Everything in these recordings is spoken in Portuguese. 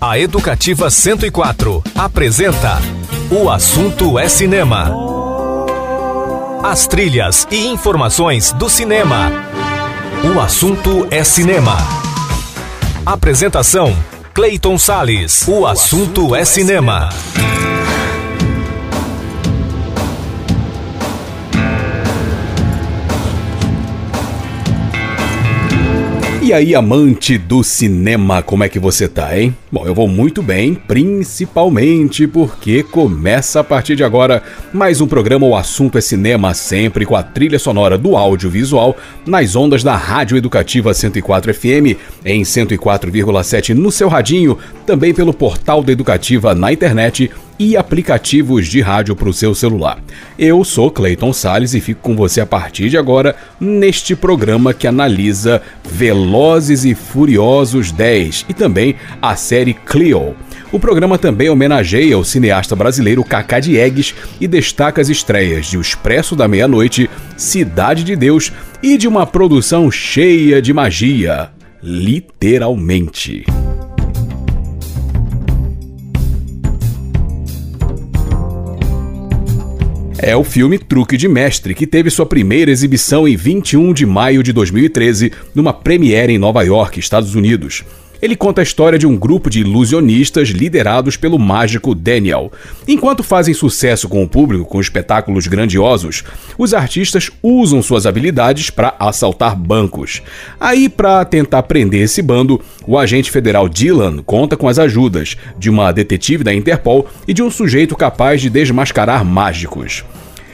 A Educativa 104 apresenta O Assunto é Cinema. As trilhas e informações do cinema. O Assunto é Cinema. Apresentação: Clayton Sales. O Assunto é Cinema. E aí, amante do cinema, como é que você tá, hein? Bom, eu vou muito bem, principalmente porque começa a partir de agora mais um programa O Assunto é Cinema, sempre com a trilha sonora do audiovisual nas ondas da Rádio Educativa 104 FM, em 104,7 no seu radinho, também pelo portal da Educativa na internet e aplicativos de rádio para o seu celular. Eu sou Clayton Sales e fico com você a partir de agora neste programa que analisa Velozes e Furiosos 10 e também a série Clio. O programa também homenageia o cineasta brasileiro Cacá Diegues e destaca as estreias de O Expresso da Meia-Noite, Cidade de Deus e de uma produção cheia de magia. Literalmente. é o filme Truque de Mestre, que teve sua primeira exibição em 21 de maio de 2013, numa premiere em Nova York, Estados Unidos. Ele conta a história de um grupo de ilusionistas liderados pelo mágico Daniel. Enquanto fazem sucesso com o público com espetáculos grandiosos, os artistas usam suas habilidades para assaltar bancos. Aí, para tentar prender esse bando, o agente federal Dylan conta com as ajudas de uma detetive da Interpol e de um sujeito capaz de desmascarar mágicos.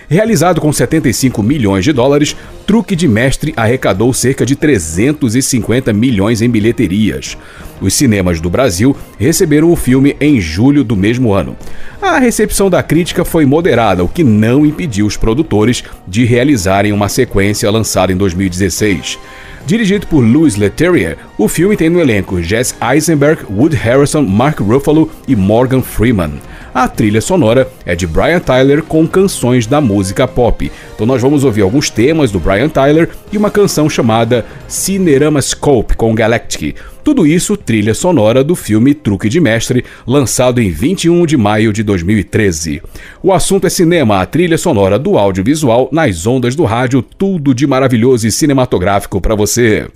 Realizado com 75 milhões de dólares, Truque de Mestre arrecadou cerca de 350 milhões em bilheterias. Os cinemas do Brasil receberam o filme em julho do mesmo ano. A recepção da crítica foi moderada, o que não impediu os produtores de realizarem uma sequência lançada em 2016. Dirigido por Louis Leterrier, o filme tem no elenco Jesse Eisenberg, Wood Harrison, Mark Ruffalo e Morgan Freeman. A trilha sonora é de Brian Tyler com canções da música pop. Então nós vamos ouvir alguns temas do Brian Tyler e uma canção chamada Cinerama Scope com Galactic. Tudo isso trilha sonora do filme Truque de Mestre, lançado em 21 de maio de 2013. O assunto é cinema, a trilha sonora do audiovisual nas ondas do rádio, tudo de maravilhoso e cinematográfico para você.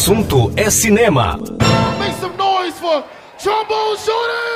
Assunto é cinema. Make some noise for Trombone Shorty!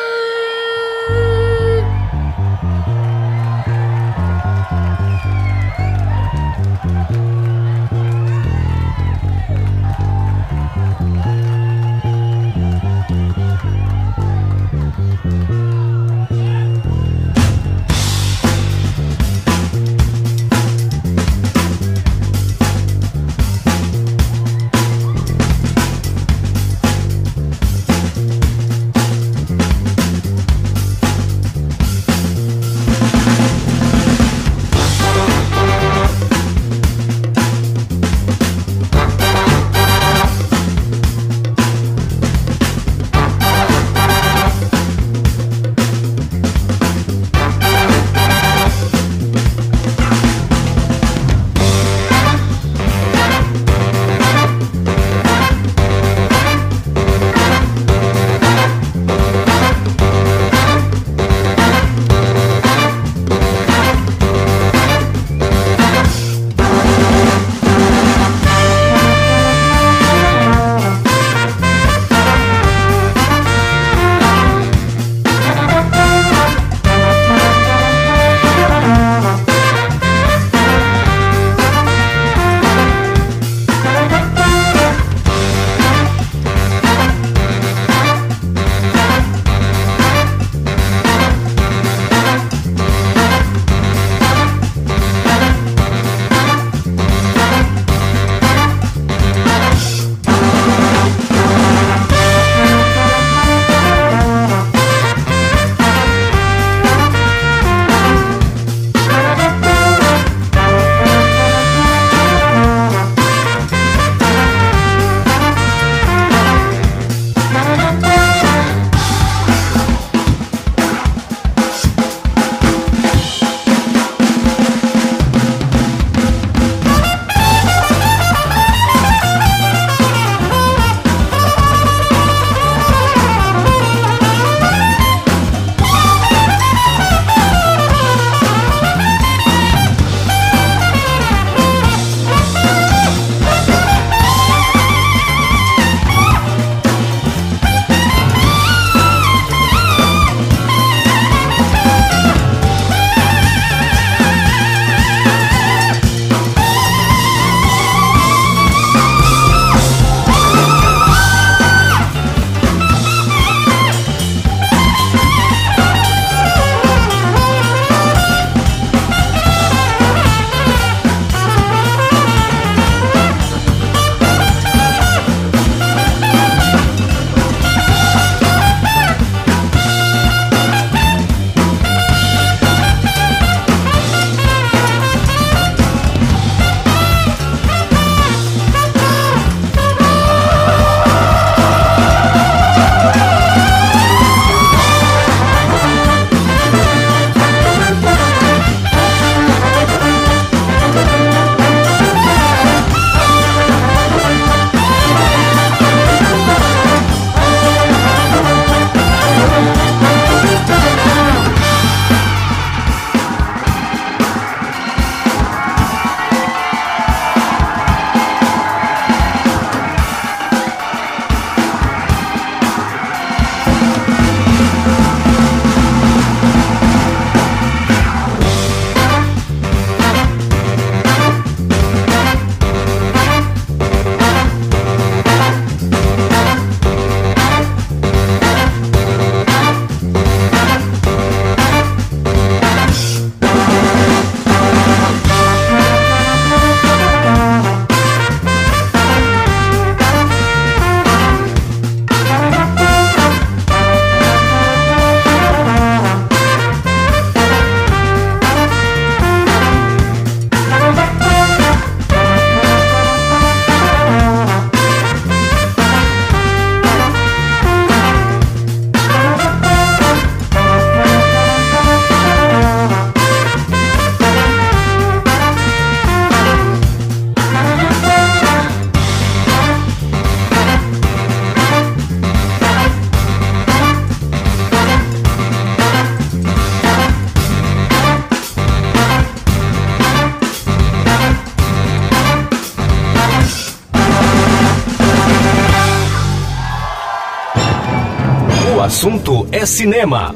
Assunto é cinema.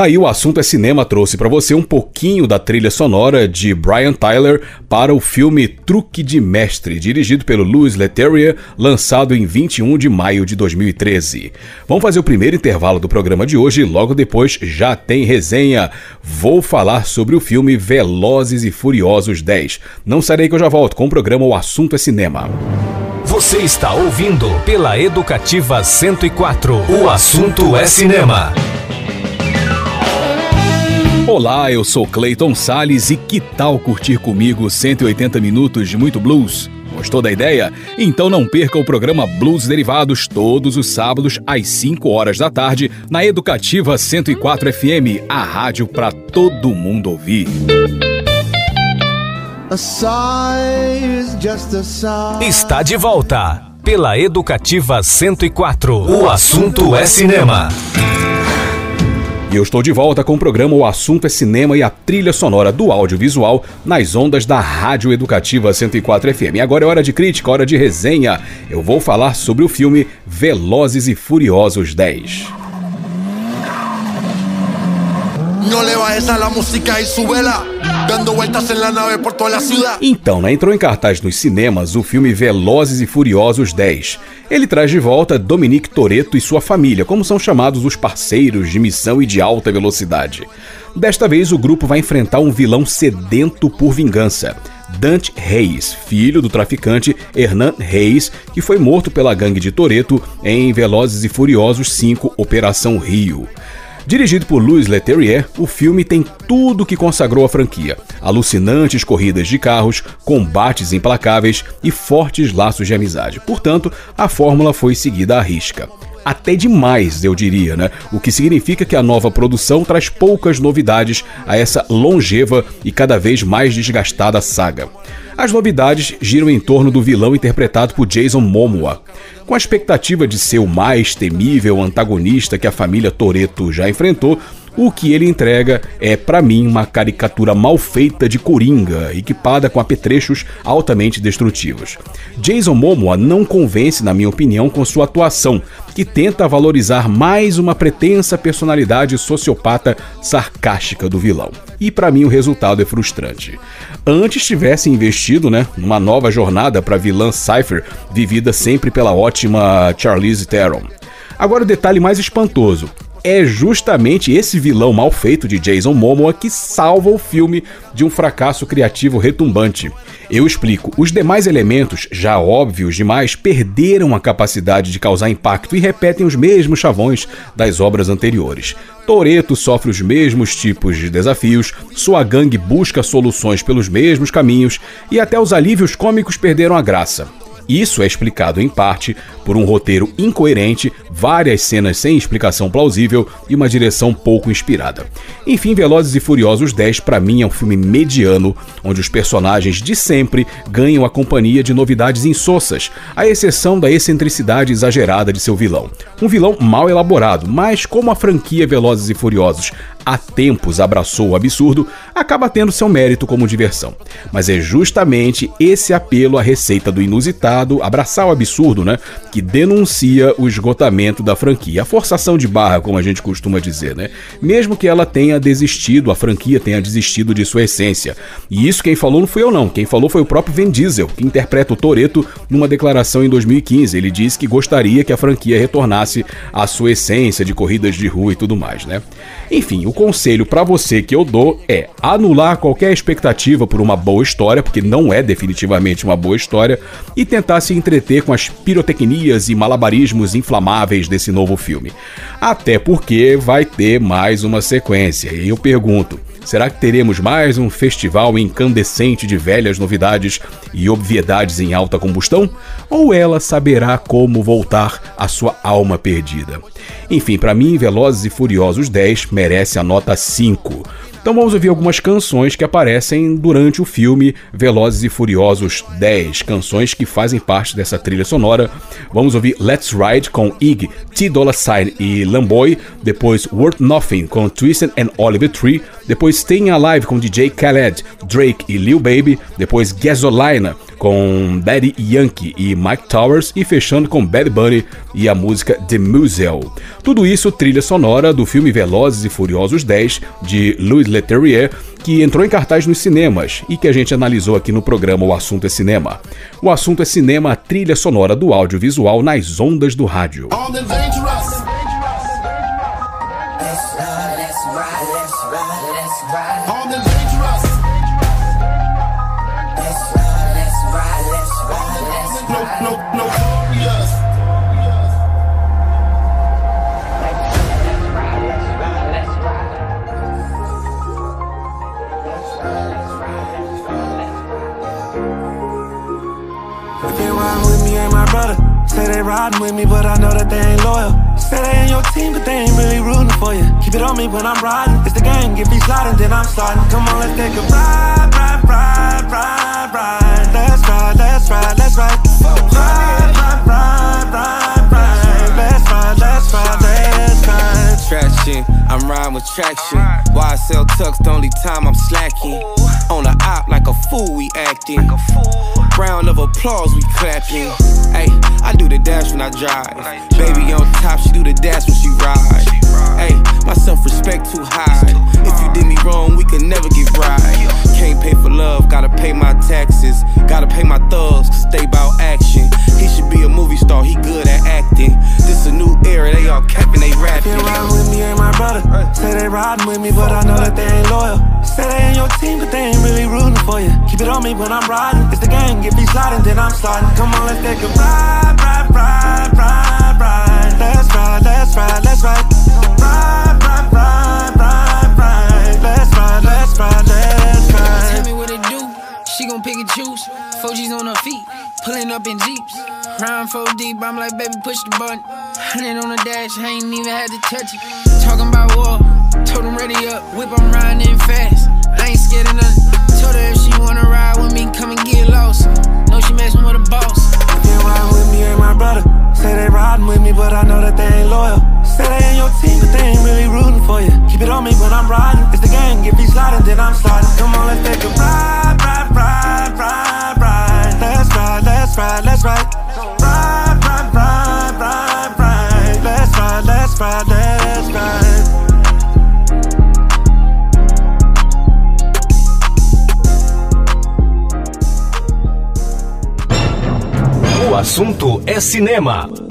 Tá aí o assunto é cinema trouxe para você um pouquinho da trilha sonora de Brian Tyler para o filme Truque de Mestre, dirigido pelo Louis Leterrier, lançado em 21 de maio de 2013. Vamos fazer o primeiro intervalo do programa de hoje, logo depois já tem resenha. Vou falar sobre o filme Velozes e Furiosos 10. Não sarei que eu já volto com o programa O Assunto é Cinema. Você está ouvindo pela Educativa 104. O assunto é cinema. Olá, eu sou Clayton Sales e que tal curtir comigo 180 minutos de muito blues? Gostou da ideia? Então não perca o programa Blues Derivados todos os sábados às 5 horas da tarde na Educativa 104 FM, a rádio para todo mundo ouvir. Está de volta pela Educativa 104. O assunto é cinema. E eu estou de volta com o programa O Assunto é Cinema e a trilha sonora do audiovisual nas ondas da Rádio Educativa 104 FM. E agora é hora de crítica, hora de resenha. Eu vou falar sobre o filme Velozes e Furiosos 10. No le la música dando vueltas en la nave por toda la ciudad. Então, né, entrou em cartaz nos cinemas o filme Velozes e Furiosos 10. Ele traz de volta Dominique Toretto e sua família, como são chamados os parceiros de missão e de alta velocidade. Desta vez, o grupo vai enfrentar um vilão sedento por vingança. Dante Reis, filho do traficante Hernan Reis, que foi morto pela gangue de Toretto em Velozes e Furiosos 5 Operação Rio. Dirigido por Louis Leterrier, o filme tem tudo que consagrou a franquia: alucinantes corridas de carros, combates implacáveis e fortes laços de amizade. Portanto, a fórmula foi seguida à risca até demais, eu diria, né? O que significa que a nova produção traz poucas novidades a essa longeva e cada vez mais desgastada saga. As novidades giram em torno do vilão interpretado por Jason Momoa. Com a expectativa de ser o mais temível antagonista que a família Toreto já enfrentou, o que ele entrega é, para mim, uma caricatura mal feita de Coringa, equipada com apetrechos altamente destrutivos. Jason Momoa não convence, na minha opinião, com sua atuação, que tenta valorizar mais uma pretensa personalidade sociopata sarcástica do vilão. E para mim o resultado é frustrante. Antes tivesse investido, né, numa nova jornada para vilã Cypher, vivida sempre pela ótima Charlize Theron. Agora o detalhe mais espantoso é justamente esse vilão mal feito de Jason Momoa que salva o filme de um fracasso criativo retumbante. Eu explico. Os demais elementos, já óbvios demais, perderam a capacidade de causar impacto e repetem os mesmos chavões das obras anteriores. Toreto sofre os mesmos tipos de desafios, sua gangue busca soluções pelos mesmos caminhos e até os alívios cômicos perderam a graça. Isso é explicado em parte por um roteiro incoerente, várias cenas sem explicação plausível e uma direção pouco inspirada. Enfim, Velozes e Furiosos 10 para mim é um filme mediano, onde os personagens de sempre ganham a companhia de novidades insossas, à exceção da excentricidade exagerada de seu vilão. Um vilão mal elaborado, mas como a franquia Velozes e Furiosos há tempos abraçou o absurdo, acaba tendo seu mérito como diversão. Mas é justamente esse apelo à receita do inusitado, abraçar o absurdo, né, que denuncia o esgotamento da franquia, a forçação de barra, como a gente costuma dizer, né? Mesmo que ela tenha desistido, a franquia tenha desistido de sua essência. E isso quem falou não fui eu não, quem falou foi o próprio Vin Diesel, que interpreta o Toreto numa declaração em 2015. Ele disse que gostaria que a franquia retornasse à sua essência de corridas de rua e tudo mais, né? Enfim, o conselho para você que eu dou é anular qualquer expectativa por uma boa história, porque não é definitivamente uma boa história, e tentar se entreter com as pirotecnias e malabarismos inflamáveis desse novo filme. Até porque vai ter mais uma sequência. E eu pergunto, Será que teremos mais um festival incandescente de velhas novidades e obviedades em alta combustão? Ou ela saberá como voltar à sua alma perdida? Enfim, para mim, Velozes e Furiosos 10 merece a nota 5. Então vamos ouvir algumas canções que aparecem durante o filme Velozes e Furiosos 10, canções que fazem parte dessa trilha sonora. Vamos ouvir Let's Ride com Ig, T Dollar Sign e Lamboy, depois Worth Nothing com Twisted and Oliver Tree, depois Staying Alive com DJ Khaled, Drake e Lil Baby, depois Gasolina com Daddy Yankee e Mike Towers e fechando com Bad Bunny e a música The Museo. Tudo isso trilha sonora do filme Velozes e Furiosos 10 de Louis Leterrier, que entrou em cartaz nos cinemas e que a gente analisou aqui no programa O Assunto é Cinema. O assunto é cinema, trilha sonora do audiovisual nas ondas do rádio. brother. Riding with me, but I know that they ain't loyal. Say they ain't your team, but they ain't really rooting for you. Keep it on me when I'm riding. It's the game, get me sliding, then I'm sliding. Come on, let's take a ride, ride, ride, ride, ride. Let's ride, let's ride, let's ride. Ride, ride, ride, ride, ride. Let's ride, let's ride, let's ride. Traction, I'm riding with traction. Why I sell tux the only time I'm slacking. On the op like a fool, we acting. Round of applause, we clapping. Hey, I do the dash when I drive. Baby on top, she do the dash when she ride. Hey, my self-respect too high. If you did me wrong, we could never get right. Can't pay for love, gotta pay my taxes. Gotta pay my thugs, cause they bout action. He should be a movie star, he good at acting. This a new era, they all capping, they rapping. They riding with me, ain't my brother. Say they riding with me, but I know that they ain't loyal. Say they ain't your team, but they ain't really rooting for you. Keep it on me when I'm riding. It's the game, get me sliding, then I'm sliding. Come on, let's take a ride, ride, ride, ride, ride. Let's ride, let's ride, let's. Ride, ride, ride, ride, pick and choose. 4G's on her feet, pulling up in Jeeps. Round 4 deep, I'm like, baby, push the button. 100 on the dash, I ain't even had to touch it. Talking about war, told ready up. Whip, I'm riding in fast. I ain't é cinema.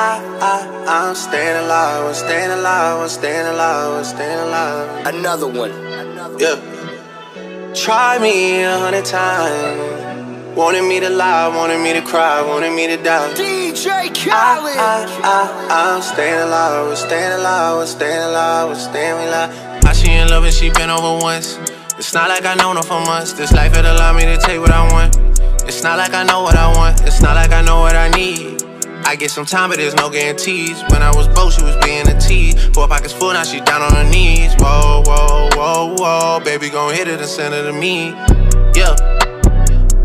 I, I, I'm staying alive, I'm staying alive, I'm staying alive, I'm staying alive. Another one. Another Yeah. Try me a hundred times. Wanted me to lie, wanted me to cry, wanted me to die. DJ Khaled. I, I, I, I'm staying alive, we're staying alive, we're staying alive, we're staying alive. I she in love and she been over once. It's not like I know her for months. This life it allow me to take what I want. It's not like I know what I want. It's not like I know what I need. I get some time, but there's no guarantees. When I was broke, she was being a tease. Four pockets full, now she down on her knees. Whoa, whoa, whoa, whoa. Baby, gon' hit it and send it to me. Yeah.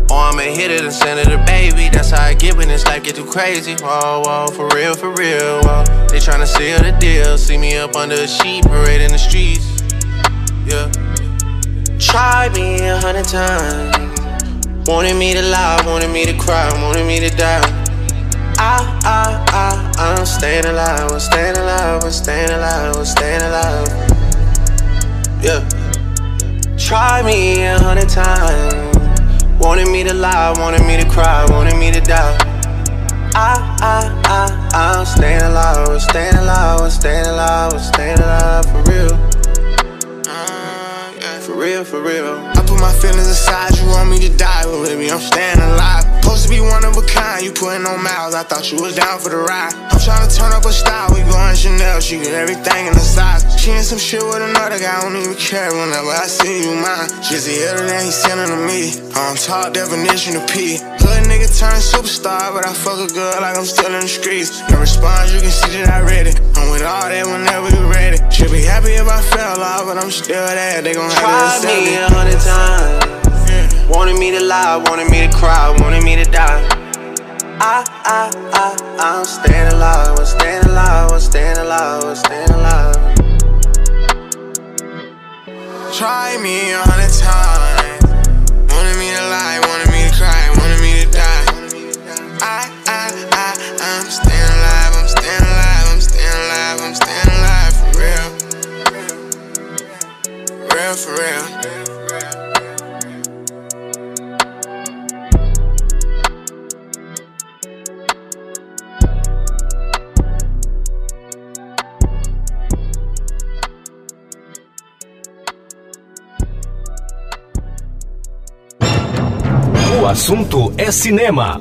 Or I'ma hit it and send it to baby. That's how I get when this life get too crazy. Whoa, whoa, for real, for real. Whoa. They tryna seal the deal. See me up under a sheet, parade in the streets. Yeah. Try me a hundred times. Wanted me to lie, wanted me to cry, wanted me to die. I, I, I, I'm staying alive, I'm staying alive, I'm staying alive, I'm staying alive. Yeah. Try me a hundred times. Wanted me to lie, wanted me to cry, wanted me to die. I, I, I, I'm staying alive, I'm staying alive, I'm staying alive, I'm staying alive for real. Uh. For real, for real. I put my feelings aside, you want me to die, but baby, I'm staying alive. Supposed to be one of a kind, you putting on miles, I thought you was down for the ride. I'm trying to turn up a style, we going Chanel, she get everything in the size. She in some shit with another guy, I don't even care whenever I see you mine. The other than he sending to me, I'm top definition of P. Hood nigga turn superstar, but I fuck a girl like I'm still in the streets. No response, you can see that I read it. I'm with all that whenever you ready. Should be happy if I fell off, but I'm still there, they gon' have to accept me a hundred times. Wanted me to lie, wanted me to cry, wanted me to die. I, I, I, I'm staying alive, I'm staying alive, I'm staying alive, I'm staying alive. Try me a hundred times. Wanted me to lie, wanted me to cry, wanted me to die. I, I, I, I'm staying alive, I'm staying alive, I'm staying alive, I'm staying alive for real. Real for real. O assunto é cinema.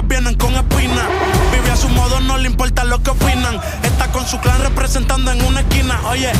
Rosas vienen con espinas. Vive a su modo, no le importa lo que opinan. Está con su clan representando en una esquina. Oye,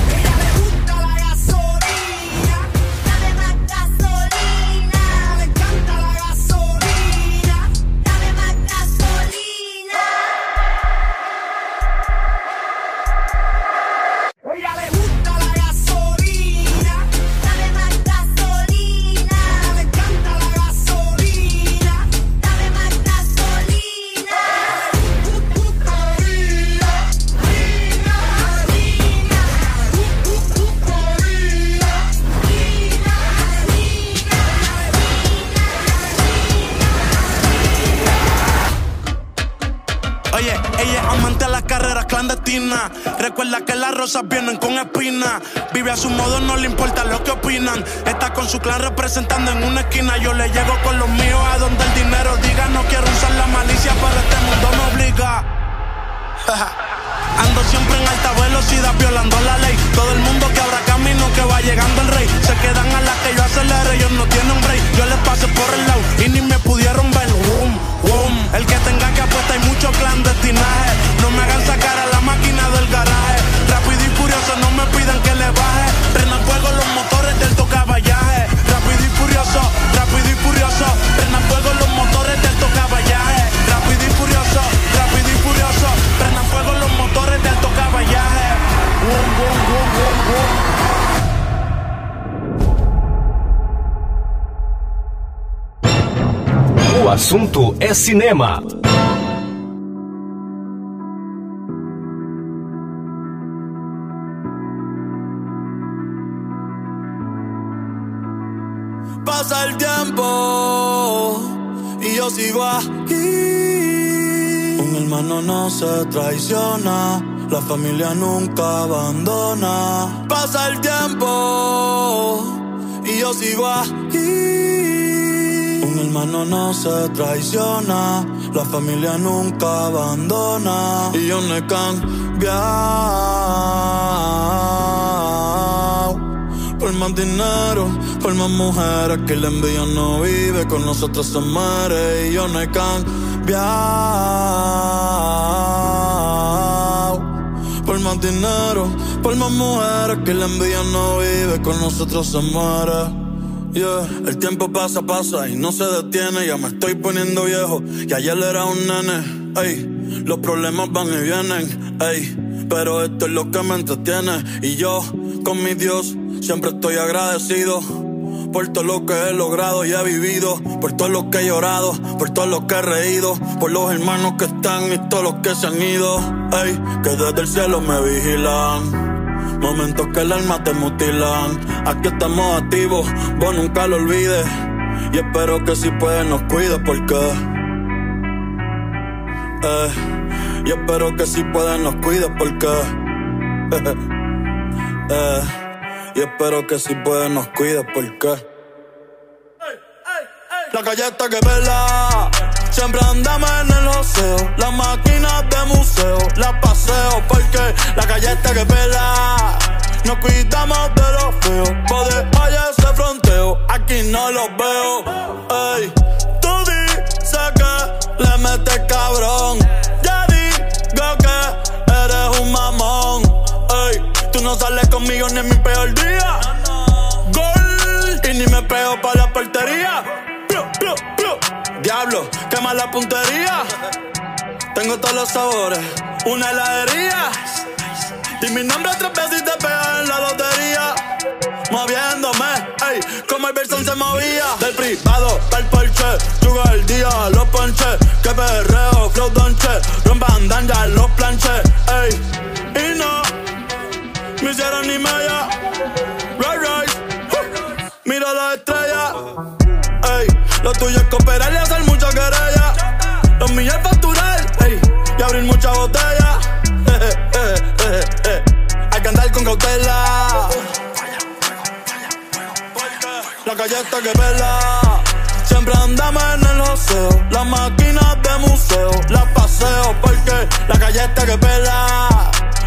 Vive a su modo, no le importa lo que opinan. Está con su clan representando en una esquina. Yo le llego con los míos a donde el dinero diga. No quiero usar la malicia, pero este mundo me obliga. Ando siempre en alta velocidad violando la ley. Todo el mundo que abra camino que va llegando el rey. Se quedan a la que yo acelere, ellos no tienen break. Yo les pasé por el lado y ni me pudieron ver. Boom, boom. El que tenga que apuesta hay mucho clandestinaje. No me hagan sacar a la máquina del garaje. Rápido y furioso, no me pidan que le baje. Prendan fuego los motores del tocaballaje. Rápido y furioso, rápido y furioso. Prendan fuego los motores del tocaballaje. Fuego los motores del tocaballaje. Boom, boom, boom, boom, boom. assunto é cinema. Pasa el tiempo y yo sigo aquí. Hermano no se traiciona, la familia nunca abandona. Pasa el tiempo y yo sigo aquí. Un hermano no se traiciona, la familia nunca abandona. Y yo no he cambiado por más dinero, por más mujeres que la envidia no vive, con nosotros se muere y yo no he cambiado. Por más dinero, por más mujeres que la envidia no vive, con nosotros se muere. Yeah. El tiempo pasa, pasa y no se detiene. Ya me estoy poniendo viejo. Y ayer era un nene. Ey, los problemas van y vienen. Ey, pero esto es lo que me entretiene. Y yo, con mi Dios, siempre estoy agradecido. Por todo lo que he logrado y he vivido. Por todo lo que he llorado. Por todo lo que he reído. Por los hermanos que están y todos los que se han ido. Ey, que desde el cielo me vigilan. Momentos que el alma te mutilan. Aquí estamos activos, vos nunca lo olvides. Y espero que si puedes nos cuides porque. Eh, y espero que si puedes nos cuides porque. eh, y espero que si puedes nos cuides porque. La calle está que pela. Siempre andamos en el oseo. Las máquinas de museo las paseo porque la calle está que pela. Nos cuidamos de los feos. Ni en mi peor día. Gol. Y ni me pego para la portería. Diablo, quema la puntería. Tengo todos los sabores, una heladería. Y mi nombre tres veces te pega en la lotería. Moviéndome, ey, como el versón se movía. Del privado el porche, yugo el día, los ponches. Que perreo, flow donche, rompan ya los planches, ey. Cooperar y hacer mucha querella. Los míos es facturar, ey, y abrir mucha botella. Hay que andar con cautela. La calle está que pela. Siempre andamos en el oseo. Las máquinas de museo las paseo porque la calle está que pela.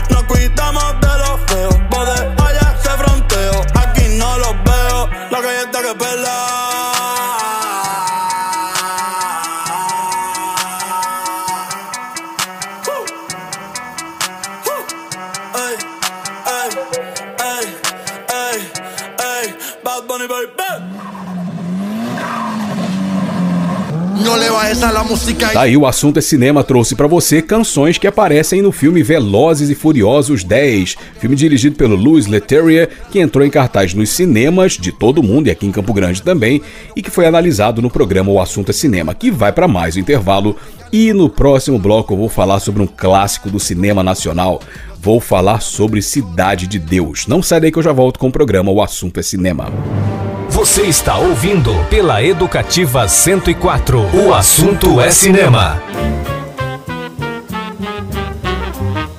Nos cuidamos de los feos. Poder allá ese fronteo. Aquí no los veo. La calle está que pela. Daí o assunto é cinema trouxe pra você canções que aparecem no filme Velozes e Furiosos 10, filme dirigido pelo Louis Leterrier, que entrou em cartaz nos cinemas de todo mundo e aqui em Campo Grande também, e que foi analisado no programa O Assunto é Cinema, que vai pra mais um intervalo. E no próximo bloco eu vou falar sobre um clássico do cinema nacional. Vou falar sobre Cidade de Deus. Não sai daí que eu já volto com o programa O Assunto é Cinema. Você está ouvindo pela Educativa 104. O assunto é cinema.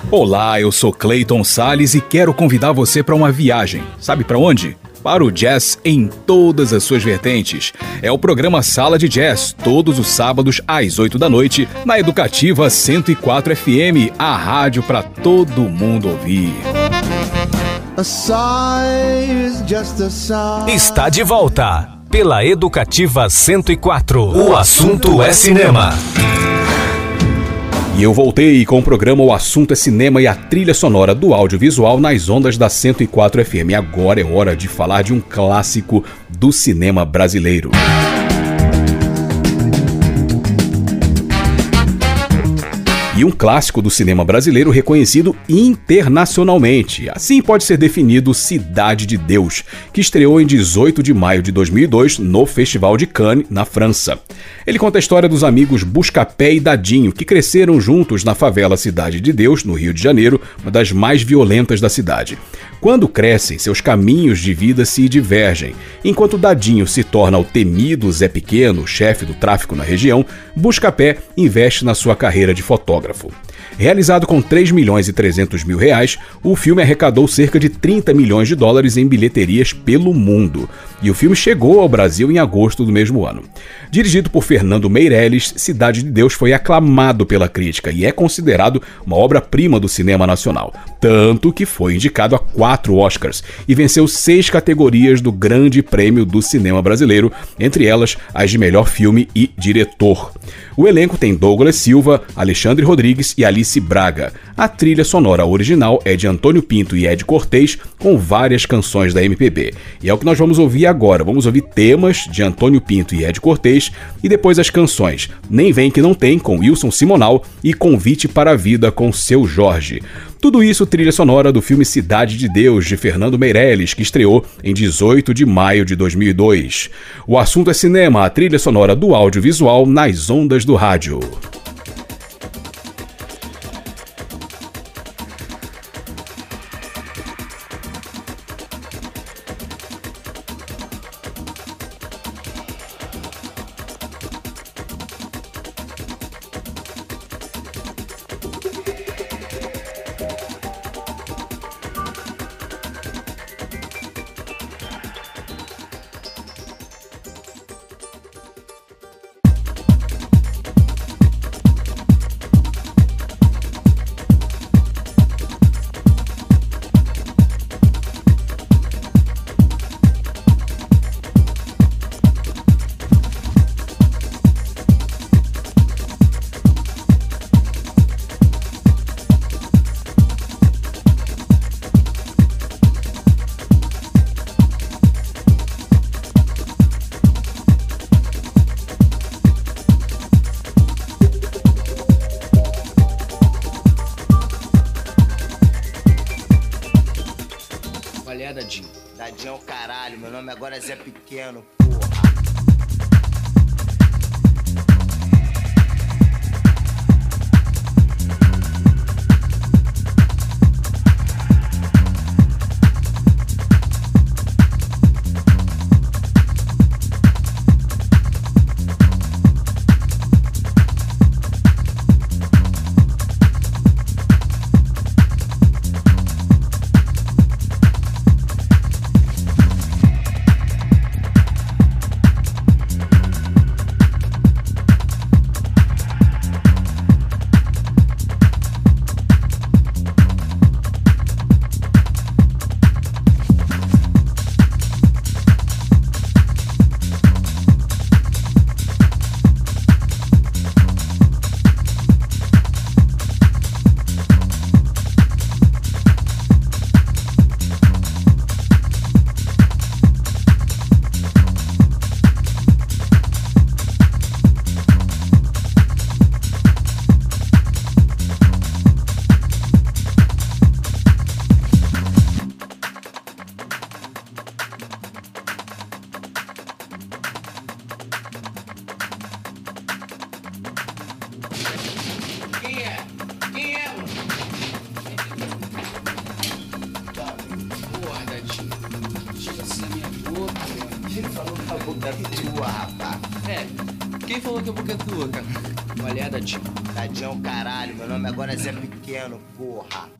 Olá, eu sou Clayton Sales e quero convidar você para uma viagem. Sabe para onde? Para o jazz em todas as suas vertentes. É o programa Sala de Jazz, todos os sábados às 8 da noite, na Educativa 104 FM, a rádio para todo mundo ouvir. Está de volta pela Educativa 104. O assunto é cinema. E eu voltei com o programa O Assunto é Cinema e a trilha sonora do audiovisual nas ondas da 104 FM. Agora é hora de falar de um clássico do cinema brasileiro. E um clássico do cinema brasileiro reconhecido internacionalmente. Assim pode ser definido Cidade de Deus, que estreou em 18 de maio de 2002 no Festival de Cannes, na França. Ele conta a história dos amigos Buscapé e Dadinho, que cresceram juntos na favela Cidade de Deus, no Rio de Janeiro, uma das mais violentas da cidade. Quando crescem, seus caminhos de vida se divergem. Enquanto Dadinho se torna o temido Zé Pequeno, chefe do tráfico na região, Buscapé investe na sua carreira de fotógrafo. Realizado com 3 milhões e 300 mil reais, o filme arrecadou cerca de 30 milhões de dólares em bilheterias pelo mundo. E o filme chegou ao Brasil em agosto do mesmo ano. Dirigido por Fernando Meirelles, Cidade de Deus foi aclamado pela crítica e é considerado uma obra-prima do cinema nacional. Tanto que foi indicado a quatro Oscars e venceu seis categorias do Grande Prêmio do Cinema Brasileiro, entre elas as de melhor filme e diretor. O elenco tem Douglas Silva, Alexandre Rodrigues e Alice Braga. A trilha sonora original é de Antônio Pinto e Ed Cortez, com várias canções da MPB. E é o que nós vamos ouvir agora. Vamos ouvir temas de Antônio Pinto e Ed Cortez e depois as canções Nem Vem Que Não Tem, com Wilson Simonal e Convite para a Vida, com Seu Jorge. Tudo isso trilha sonora do filme Cidade de Deus, de Fernando Meirelles, que estreou em 18 de maio de 2002. O assunto é cinema, a trilha sonora do audiovisual nas ondas do rádio. da tua, rapaz. É, quem falou que a boca é tua, cara? Olha, tio? Dadinho, é caralho, meu nome agora é Zé Pequeno, porra.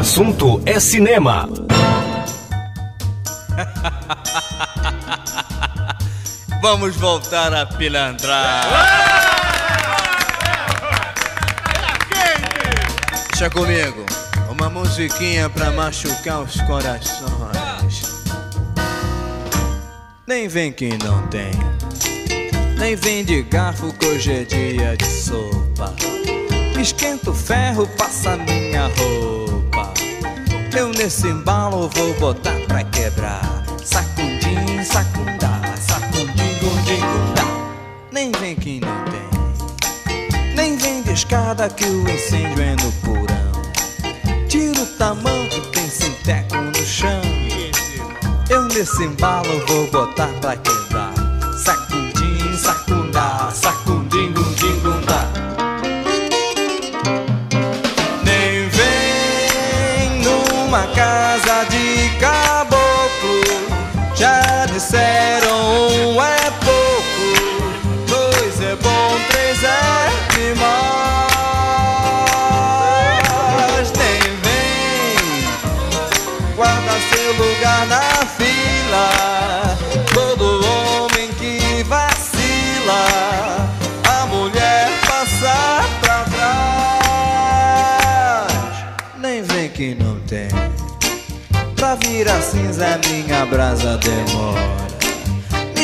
Assunto é cinema. Vamos voltar a pilantrar. Deixa comigo. Uma musiquinha pra machucar os corações. Nem vem que não tem. Nem vem de garfo que hoje é dia de sopa. Esquenta o ferro, passa minha roupa. Eu nesse embalo vou botar pra quebrar. Sacundim, sacundá, sacundim, gundim, gundá. Nem vem que não tem. Nem vem de escada que o incêndio é no porão. Tira o tamanho, tem sinteco no chão. Eu nesse embalo vou botar pra quebrar. Cinza, minha brasa demora.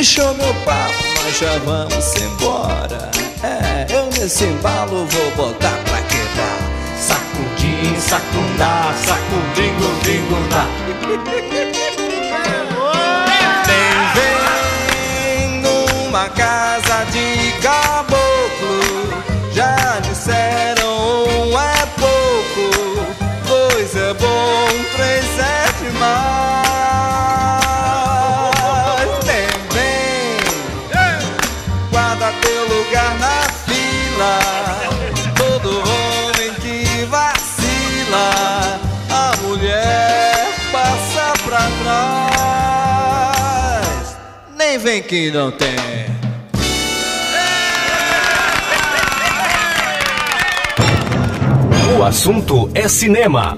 Show meu papo, nós já vamos embora. É, eu nesse embalo vou botar pra quebrar. Sacudim, sacundá, sacudim, gundim, gundá. Nem vem numa casa de caboclo. Vem que não tem. O assunto é cinema.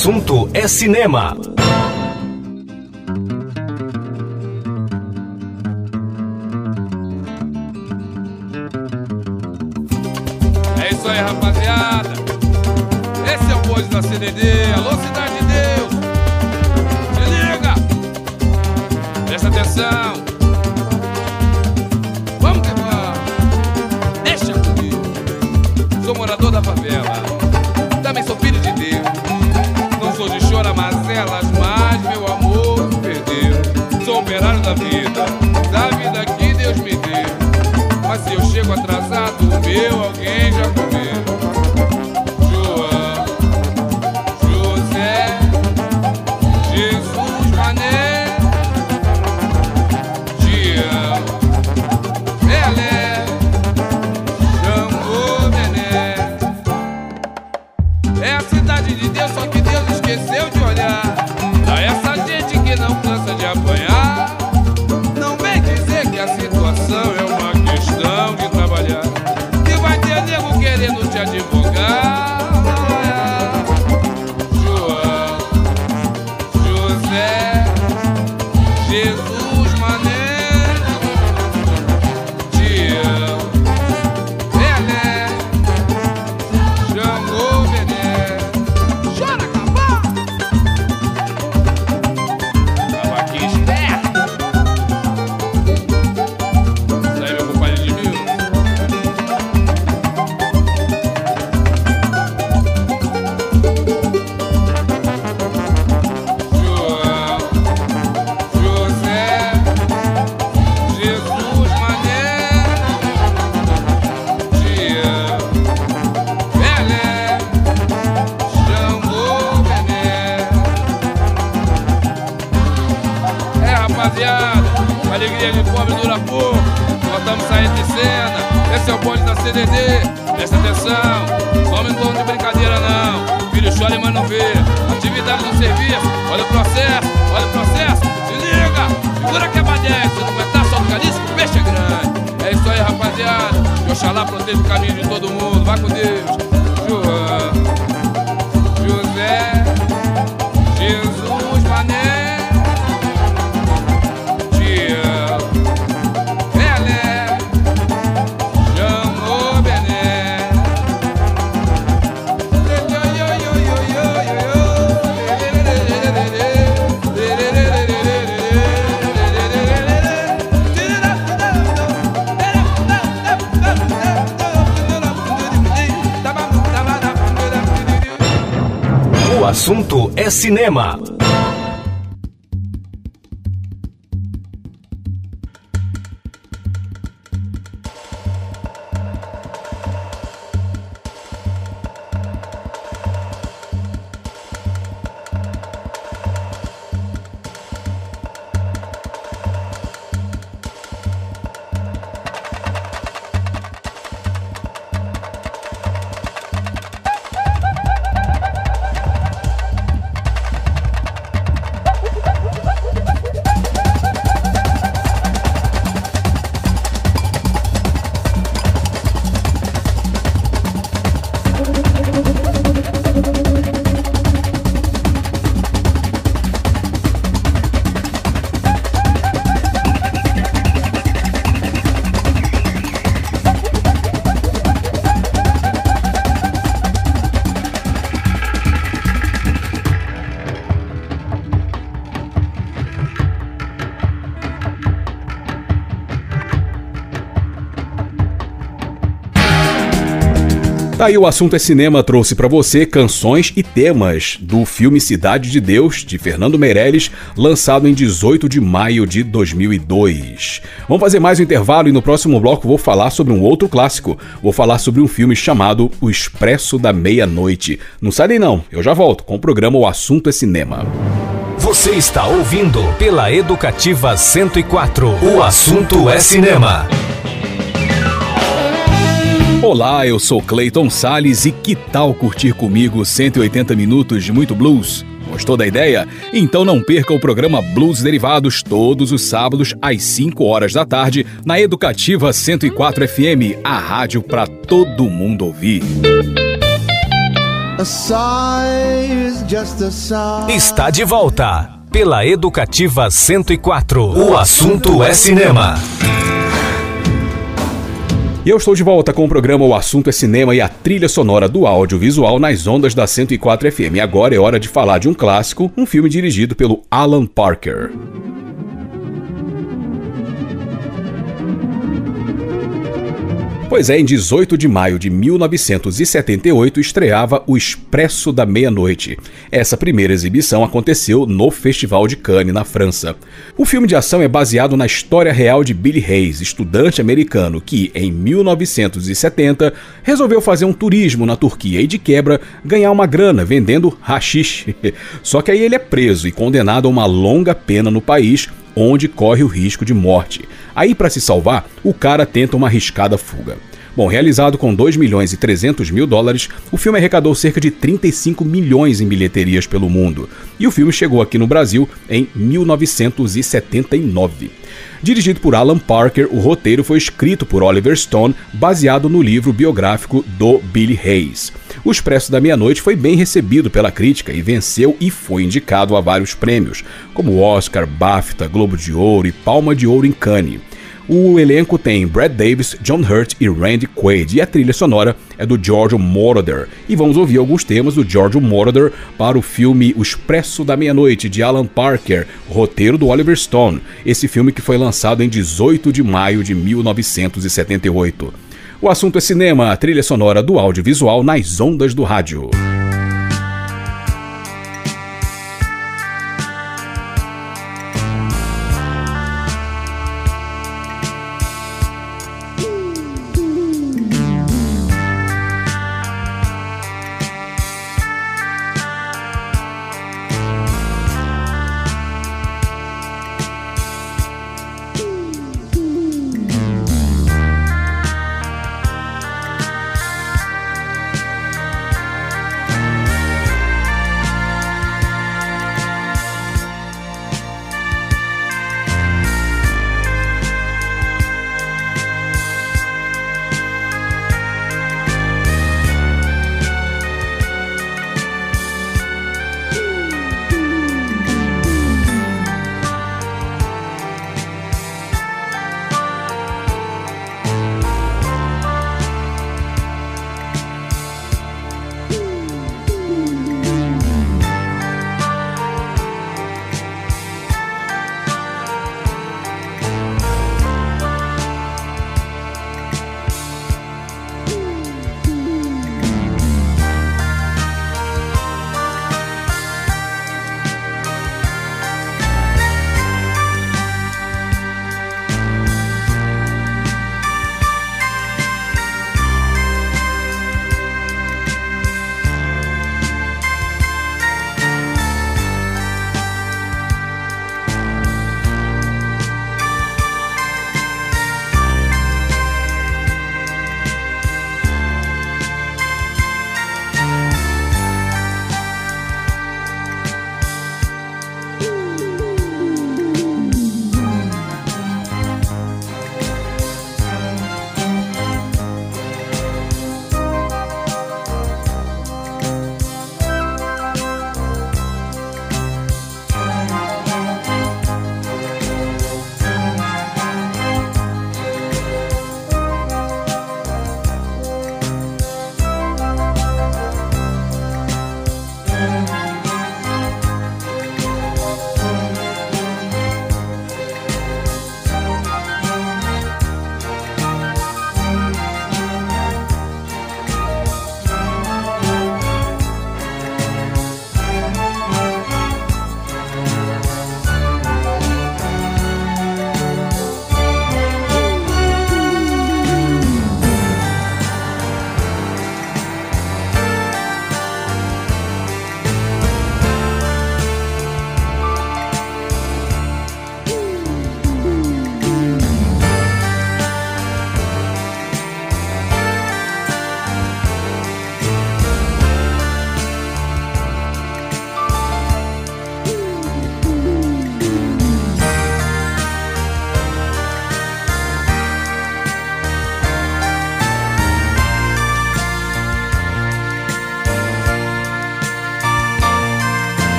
Assunto é cinema. Aí o assunto é cinema trouxe pra você canções e temas do filme Cidade de Deus de Fernando Meirelles, lançado em 18 de maio de 2002. Vamos fazer mais um intervalo e no próximo bloco vou falar sobre um outro clássico. Vou falar sobre um filme chamado O Expresso da Meia-Noite. Não sai não, eu já volto com o programa O Assunto é Cinema. Você está ouvindo pela Educativa 104. O assunto é cinema. Olá, eu sou Clayton Sales e que tal curtir comigo 180 minutos de muito blues? Gostou da ideia? Então não perca o programa Blues Derivados todos os sábados às 5 horas da tarde na Educativa 104 FM, a rádio para todo mundo ouvir. Está de volta pela Educativa 104. O assunto é cinema. E eu estou de volta com o programa O Assunto é Cinema e a trilha sonora do audiovisual nas ondas da 104 FM. Agora é hora de falar de um clássico, um filme dirigido pelo Alan Parker. Pois é, em 18 de maio de 1978 estreava O Expresso da Meia-Noite. Essa primeira exibição aconteceu no Festival de Cannes, na França. O filme de ação é baseado na história real de Billy Hayes, estudante americano que, em 1970, resolveu fazer um turismo na Turquia e, de quebra, ganhar uma grana vendendo rachixe. Só que aí ele é preso e condenado a uma longa pena no país onde corre o risco de morte. Aí, para se salvar, o cara tenta uma arriscada fuga. Bom, realizado com 2 milhões e 300 mil dólares, o filme arrecadou cerca de 35 milhões em bilheterias pelo mundo. E o filme chegou aqui no Brasil em 1979. Dirigido por Alan Parker, o roteiro foi escrito por Oliver Stone, baseado no livro biográfico do Billy Hayes. O Expresso da Meia-Noite foi bem recebido pela crítica e venceu e foi indicado a vários prêmios, como Oscar, BAFTA, Globo de Ouro e Palma de Ouro em Cannes. O elenco tem Brad Davis, John Hurt e Randy Quaid, e a trilha sonora é do George Moroder. E vamos ouvir alguns temas do George Moroder para o filme O Expresso da Meia-Noite, de Alan Parker, roteiro do Oliver Stone, esse filme que foi lançado em 18 de maio de 1978. O assunto é cinema, a trilha sonora do audiovisual nas ondas do rádio.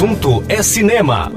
Assunto é cinema.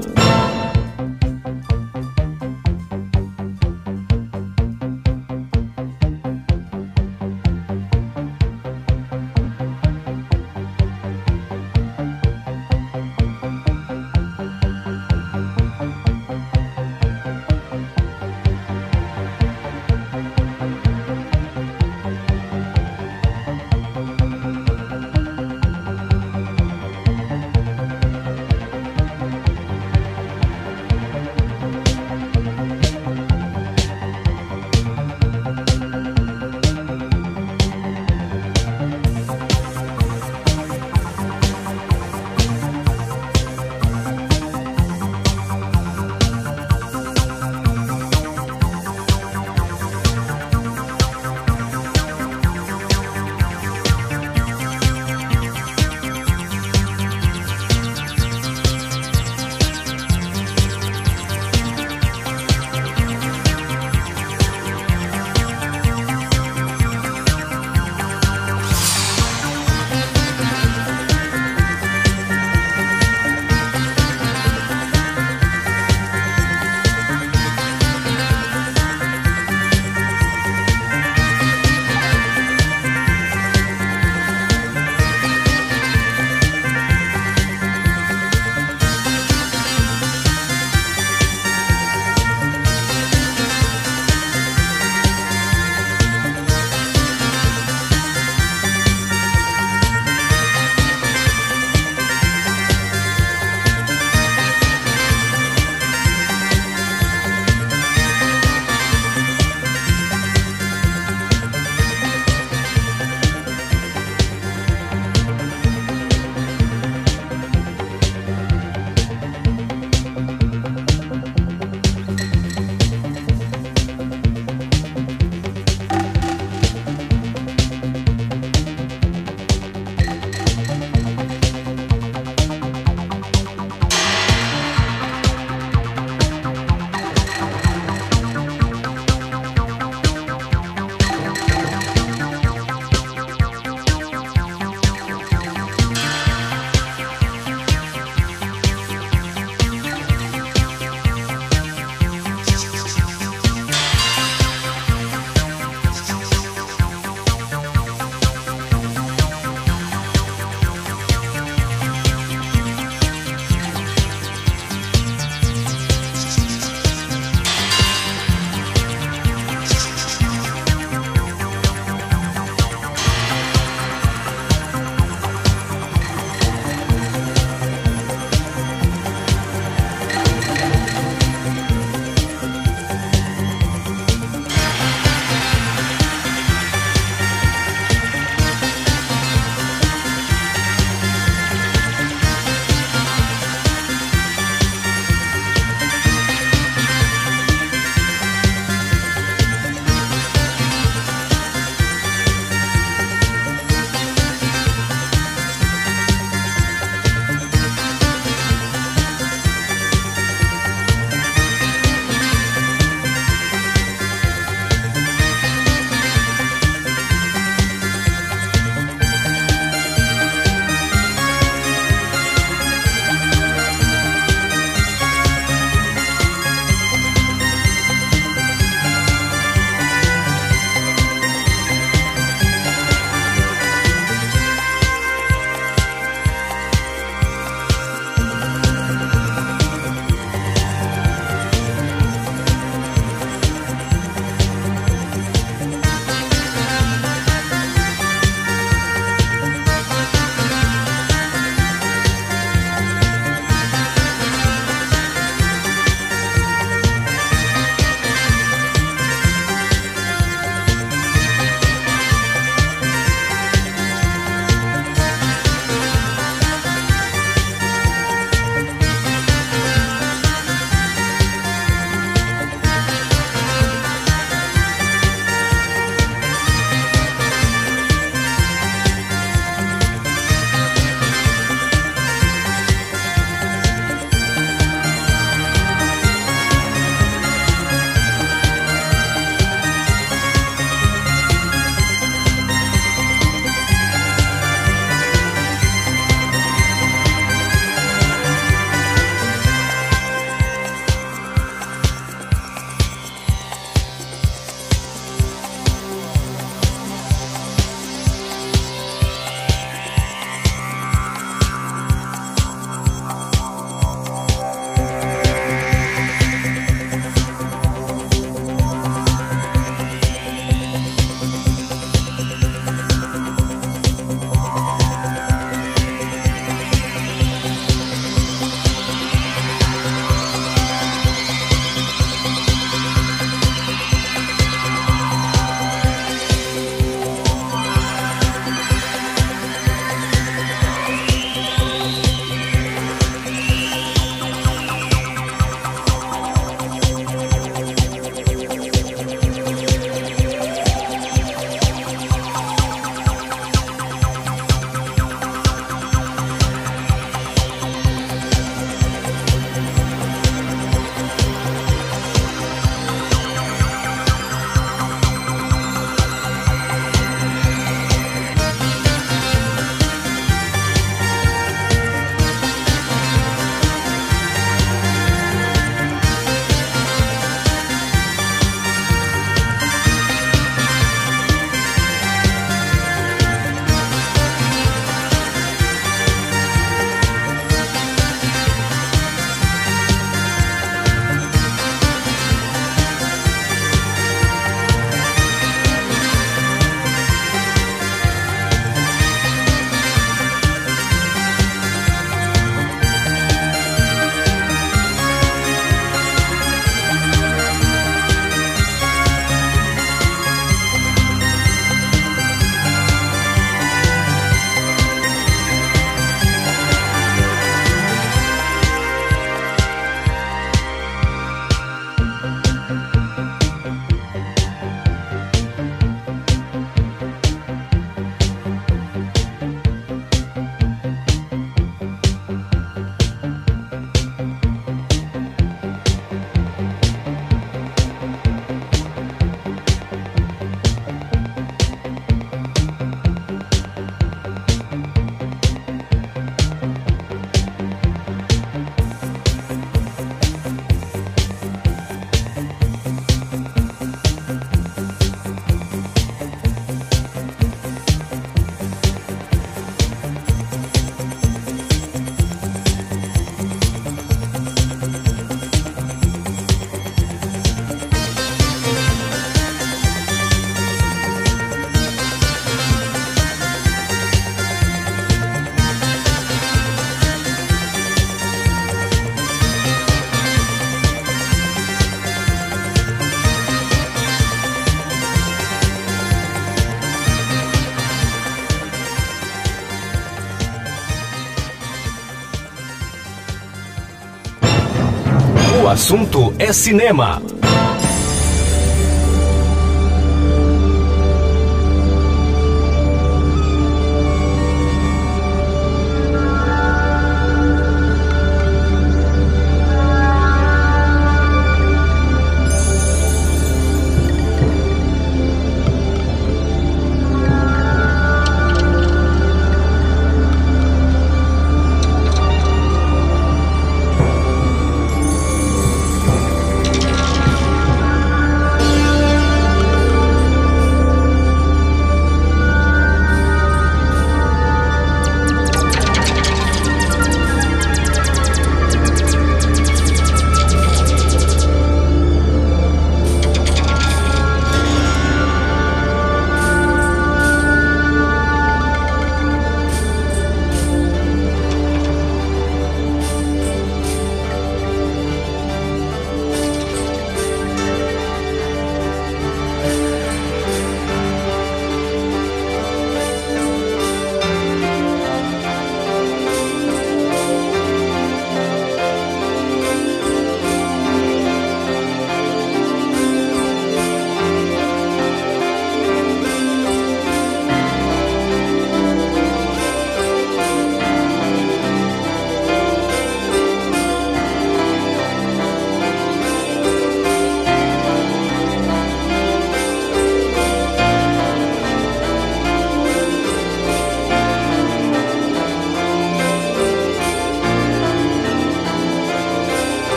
Assunto é cinema.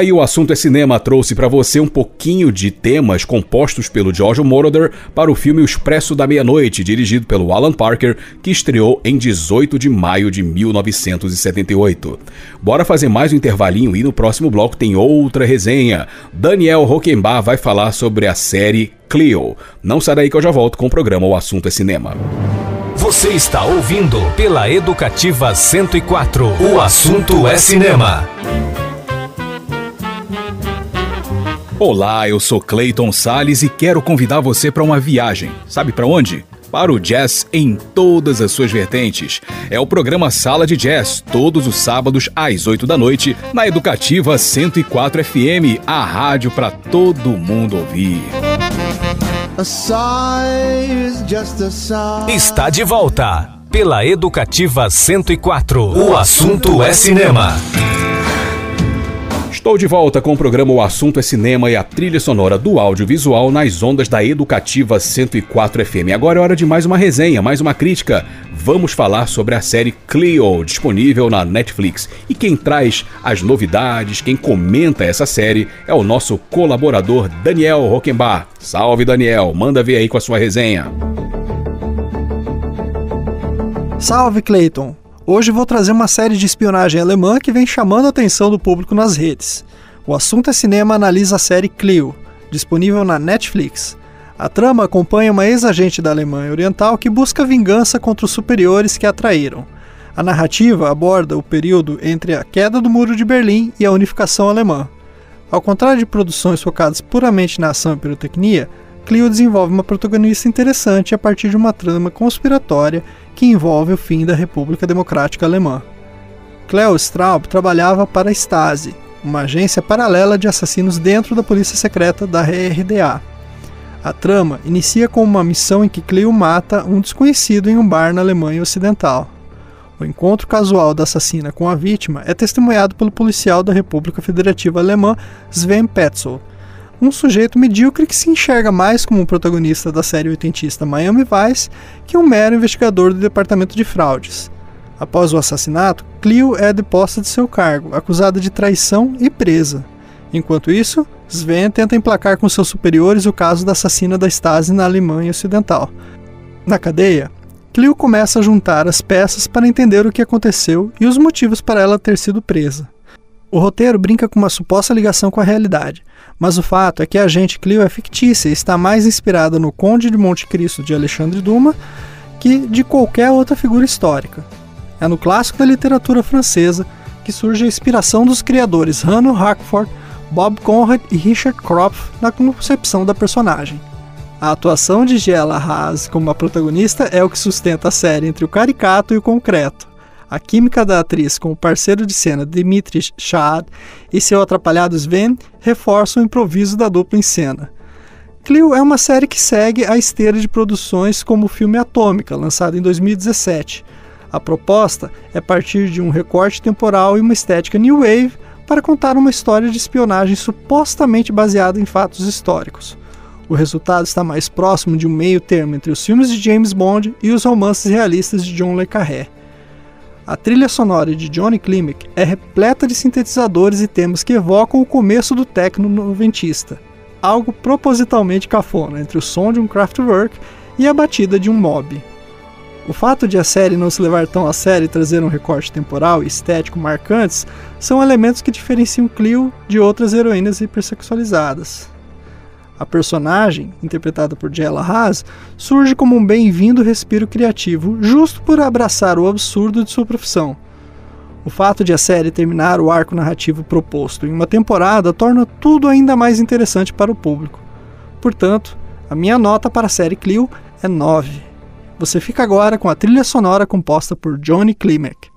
Aí o assunto é cinema trouxe para você um pouquinho de temas compostos pelo George Moroder para o filme O Expresso da Meia-Noite, dirigido pelo Alan Parker, que estreou em 18 de maio de 1978. Bora fazer mais um intervalinho e no próximo bloco tem outra resenha. Daniel Roquembar vai falar sobre a série Cleo. Não sai daí que eu já volto com o programa O Assunto é Cinema. Você está ouvindo pela Educativa 104. O assunto é cinema. Olá, eu sou Clayton Sales e quero convidar você para uma viagem. Sabe para onde? Para o jazz em todas as suas vertentes. É o programa Sala de Jazz, todos os sábados às 8 da noite, na Educativa 104 FM, a rádio para todo mundo ouvir. Está de volta pela Educativa 104. O assunto é cinema. Estou de volta com o programa O Assunto é Cinema e a trilha sonora do audiovisual nas ondas da Educativa 104 FM. Agora é hora de mais uma resenha, mais uma crítica. Vamos falar sobre a série Cleo, disponível na Netflix. E quem traz as novidades, quem comenta essa série é o nosso colaborador Daniel Rockenbach. Salve Daniel, manda ver aí com a sua resenha. Salve Clayton. Hoje vou trazer uma série de espionagem alemã que vem chamando a atenção do público nas redes. O assunto é cinema analisa a série Clio, disponível na Netflix. A trama acompanha uma ex-agente da Alemanha Oriental que busca vingança contra os superiores que a traíram. A narrativa aborda o período entre a queda do Muro de Berlim e a unificação alemã. Ao contrário de produções focadas puramente na ação e pirotecnia, Clio desenvolve uma protagonista interessante a partir de uma trama conspiratória que envolve o fim da República Democrática Alemã. Cleo Straub trabalhava para a Stasi, uma agência paralela de assassinos dentro da polícia secreta da RDA. A trama inicia com uma missão em que Cleo mata um desconhecido em um bar na Alemanha Ocidental. O encontro casual da assassina com a vítima é testemunhado pelo policial da República Federativa Alemã Sven Petzold, um sujeito medíocre que se enxerga mais como um protagonista da série oitentista Miami Vice que um mero investigador do departamento de fraudes. Após o assassinato, Clio é deposta de seu cargo, acusada de traição e presa. Enquanto isso, Sven tenta emplacar com seus superiores o caso da assassina da Stasi na Alemanha Ocidental. Na cadeia, Clio começa a juntar as peças para entender o que aconteceu e os motivos para ela ter sido presa. O roteiro brinca com uma suposta ligação com a realidade, mas o fato é que a agente Clio é fictícia e está mais inspirada no Conde de Monte Cristo de Alexandre Dumas que de qualquer outra figura histórica. É no clássico da literatura francesa que surge a inspiração dos criadores Hanno Hackford, Bob Conrad e Richard Kropf na concepção da personagem. A atuação de Gela Haas como a protagonista é o que sustenta a série entre o caricato e o concreto. A química da atriz com o parceiro de cena Dmitry Shad e seu atrapalhado Sven reforçam o improviso da dupla em cena. Clio é uma série que segue a esteira de produções como o filme Atômica, lançado em 2017, a proposta é partir de um recorte temporal e uma estética new wave para contar uma história de espionagem supostamente baseada em fatos históricos. O resultado está mais próximo de um meio termo entre os filmes de James Bond e os romances realistas de John le Carré. A trilha sonora de Johnny Klimek é repleta de sintetizadores e temas que evocam o começo do techno noventista, algo propositalmente cafona entre o som de um Kraftwerk e a batida de um mob. O fato de a série não se levar tão a sério e trazer um recorte temporal e estético marcantes são elementos que diferenciam Clio de outras heroínas hipersexualizadas. A personagem, interpretada por Jella Haas, surge como um bem-vindo respiro criativo, justo por abraçar o absurdo de sua profissão. O fato de a série terminar o arco narrativo proposto em uma temporada torna tudo ainda mais interessante para o público. Portanto, a minha nota para a série Clio é 9. Você fica agora com a trilha sonora composta por Johnny Klimek.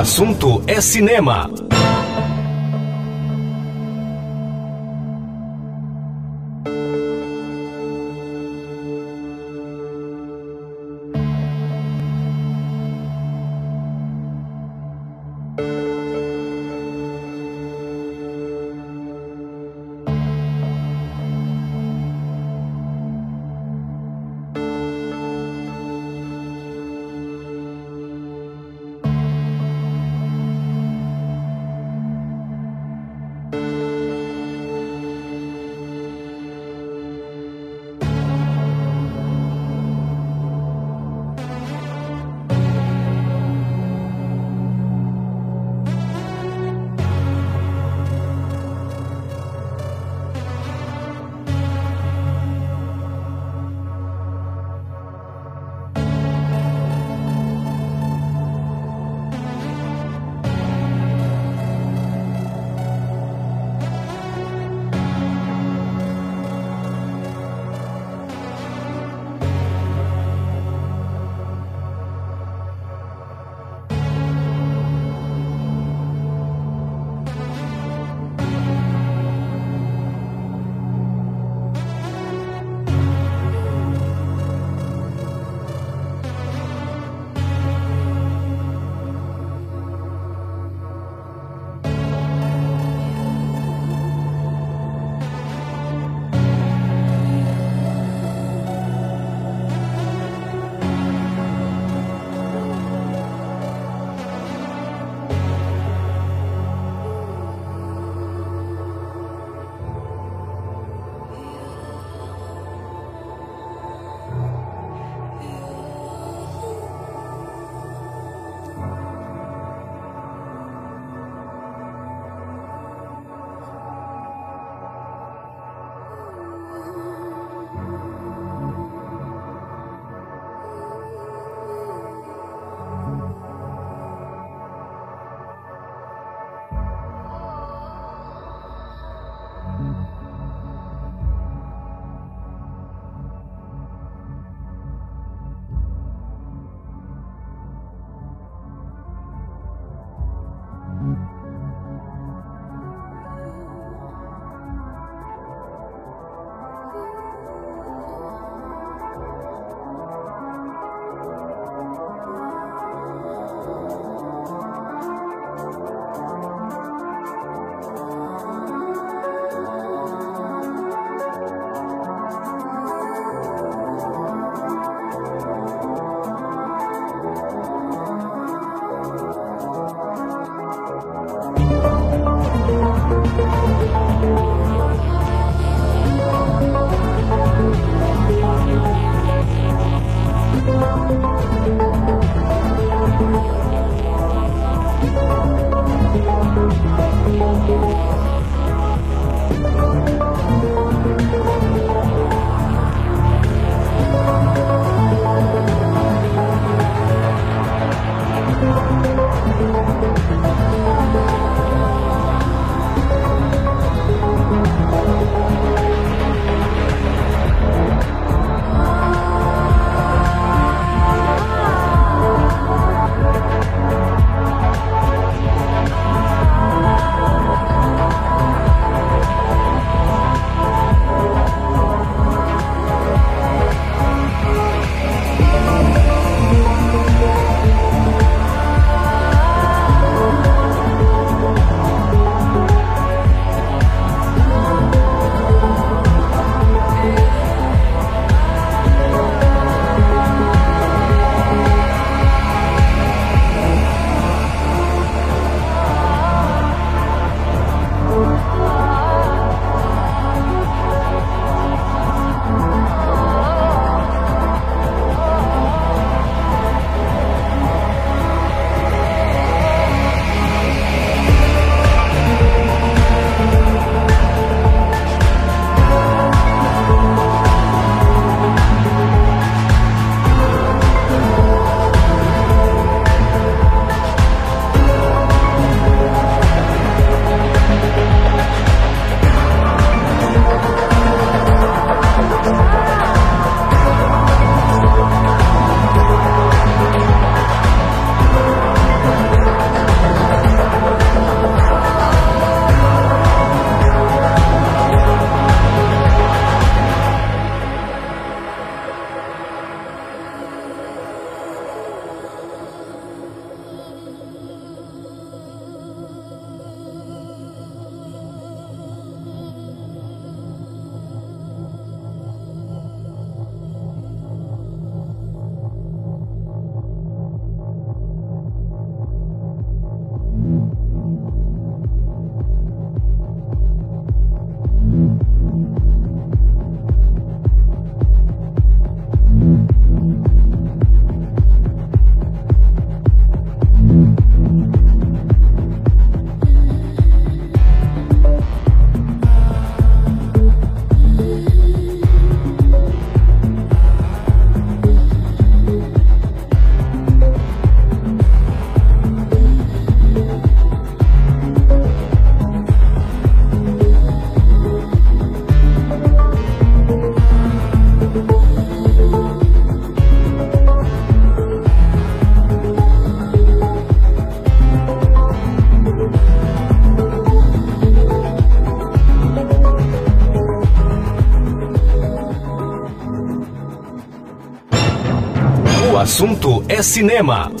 Assunto é cinema. assunto é cinema.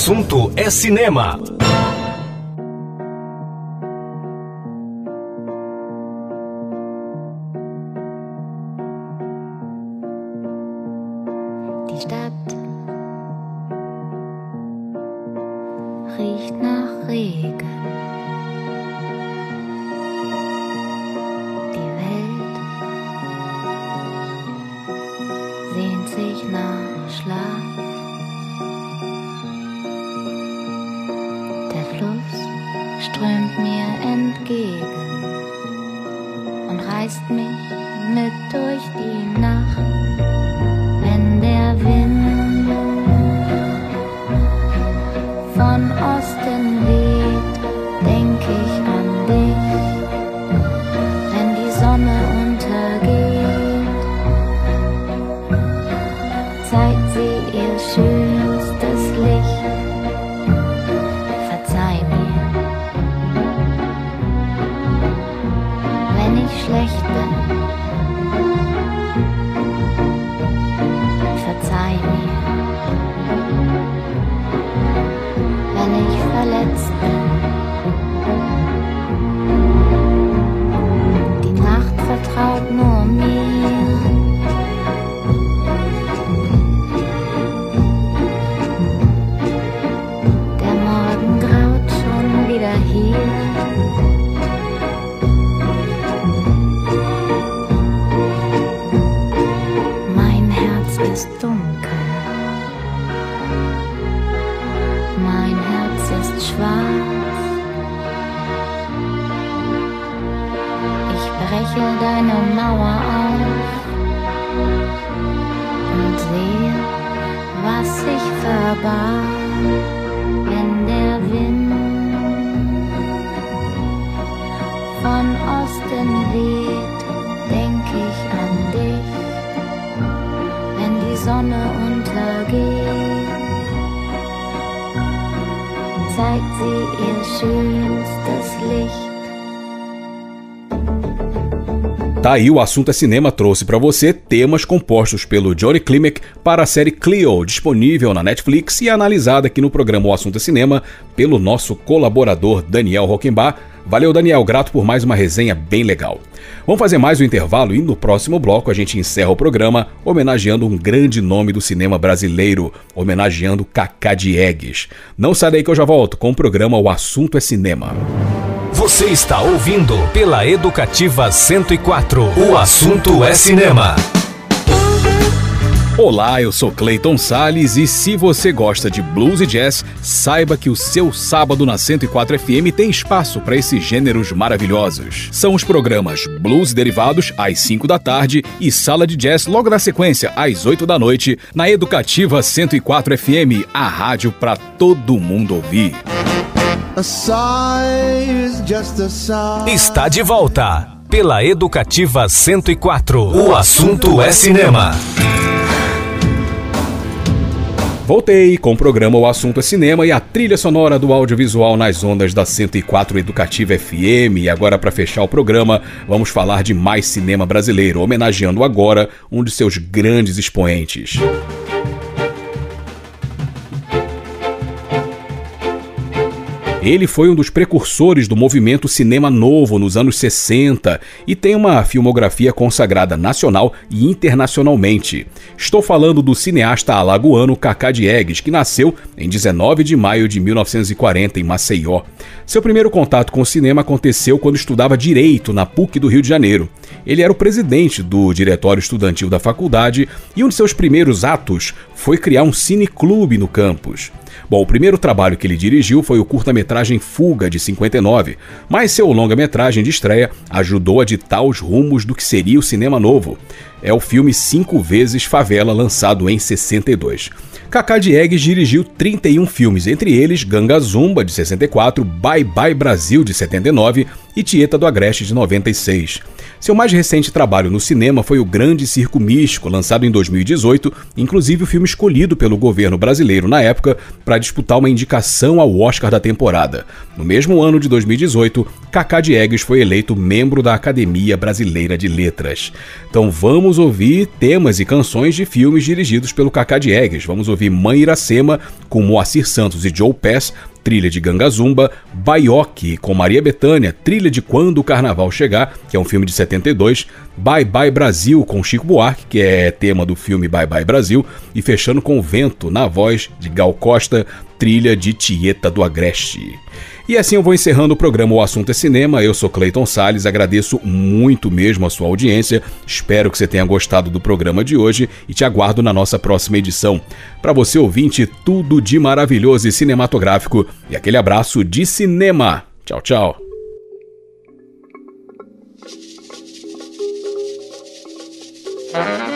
assunto é cinema. strömt mir entgegen und reißt mich mit durch die Nacht. Tá aí o assunto é cinema trouxe para você temas compostos pelo Johnny Klimek para a série Clio, disponível na Netflix e analisada aqui no programa O Assunto é Cinema pelo nosso colaborador Daniel Rockenbach. Valeu, Daniel, grato por mais uma resenha bem legal. Vamos fazer mais um intervalo e no próximo bloco a gente encerra o programa homenageando um grande nome do cinema brasileiro, homenageando Cacá Diegues. Não sai daí que eu já volto com o programa O Assunto é Cinema. Você está ouvindo pela Educativa 104. O assunto é cinema. Olá, eu sou Clayton Sales e se você gosta de blues e jazz, saiba que o seu sábado na 104 FM tem espaço para esses gêneros maravilhosos. São os programas Blues Derivados às 5 da tarde e Sala de Jazz logo na sequência às 8 da noite na Educativa 104 FM, a rádio para todo mundo ouvir. Está de volta pela Educativa 104. O assunto é cinema. Voltei com o programa O Assunto é Cinema e a trilha sonora do audiovisual nas ondas da 104 Educativa FM. E agora, para fechar o programa, vamos falar de mais cinema brasileiro, homenageando agora um de seus grandes expoentes. Ele foi um dos precursores do movimento cinema novo nos anos 60 e tem uma filmografia consagrada nacional e internacionalmente. Estou falando do cineasta alagoano Cacá Diegues, que nasceu em 19 de maio de 1940 em Maceió. Seu primeiro contato com o cinema aconteceu quando estudava Direito na PUC do Rio de Janeiro. Ele era o presidente do diretório estudantil da faculdade e um de seus primeiros atos foi criar um cineclube no campus. Bom, o primeiro trabalho que ele dirigiu foi o curta-metragem Fuga, de 59, mas seu longa-metragem de estreia ajudou a ditar os rumos do que seria o cinema novo. É o filme Cinco Vezes Favela, lançado em 62. Cacá Diegues dirigiu 31 filmes, entre eles Ganga Zumba, de 64, Bye Bye Brasil, de 79 e Tieta do Agreste, de 96. Seu mais recente trabalho no cinema foi O Grande Circo Místico, lançado em 2018, inclusive o filme escolhido pelo governo brasileiro na época para disputar uma indicação ao Oscar da temporada. No mesmo ano de 2018, Cacá Diegues foi eleito membro da Academia Brasileira de Letras. Então vamos ouvir temas e canções de filmes dirigidos pelo Cacá Diegues. Vamos ouvir Mãe Iracema, com Moacir Santos e Joe Pass, trilha de Gangazumba, Baioque com Maria Bethânia, trilha de Quando o Carnaval Chegar, que é um filme de 72, Bye Bye Brasil com Chico Buarque, que é tema do filme Bye Bye Brasil, e fechando com Vento na voz de Gal Costa, trilha de Tieta do Agreste. E assim eu vou encerrando o programa O Assunto é Cinema. Eu sou Clayton Sales, agradeço muito mesmo a sua audiência. Espero que você tenha gostado do programa de hoje e te aguardo na nossa próxima edição. Para você ouvinte, tudo de maravilhoso e cinematográfico. E aquele abraço de cinema. Tchau, tchau. Uh-huh.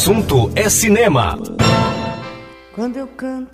Assunto é cinema. Quando eu canto,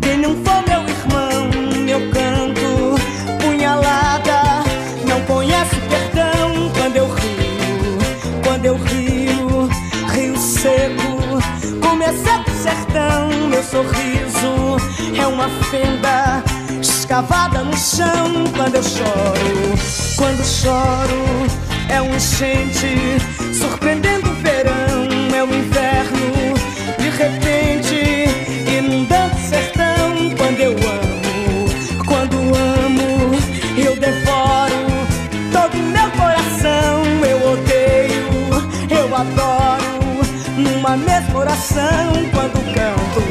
Quem não for meu irmão, meu canto, punhalada, não conhece perdão. Quando eu rio, quando eu rio, rio seco, como é seco o sertão. Meu sorriso é uma fenda escavada no chão. Quando eu choro, quando choro, é um enchente surpreendendo o verão. Mesma oração. Quando canto,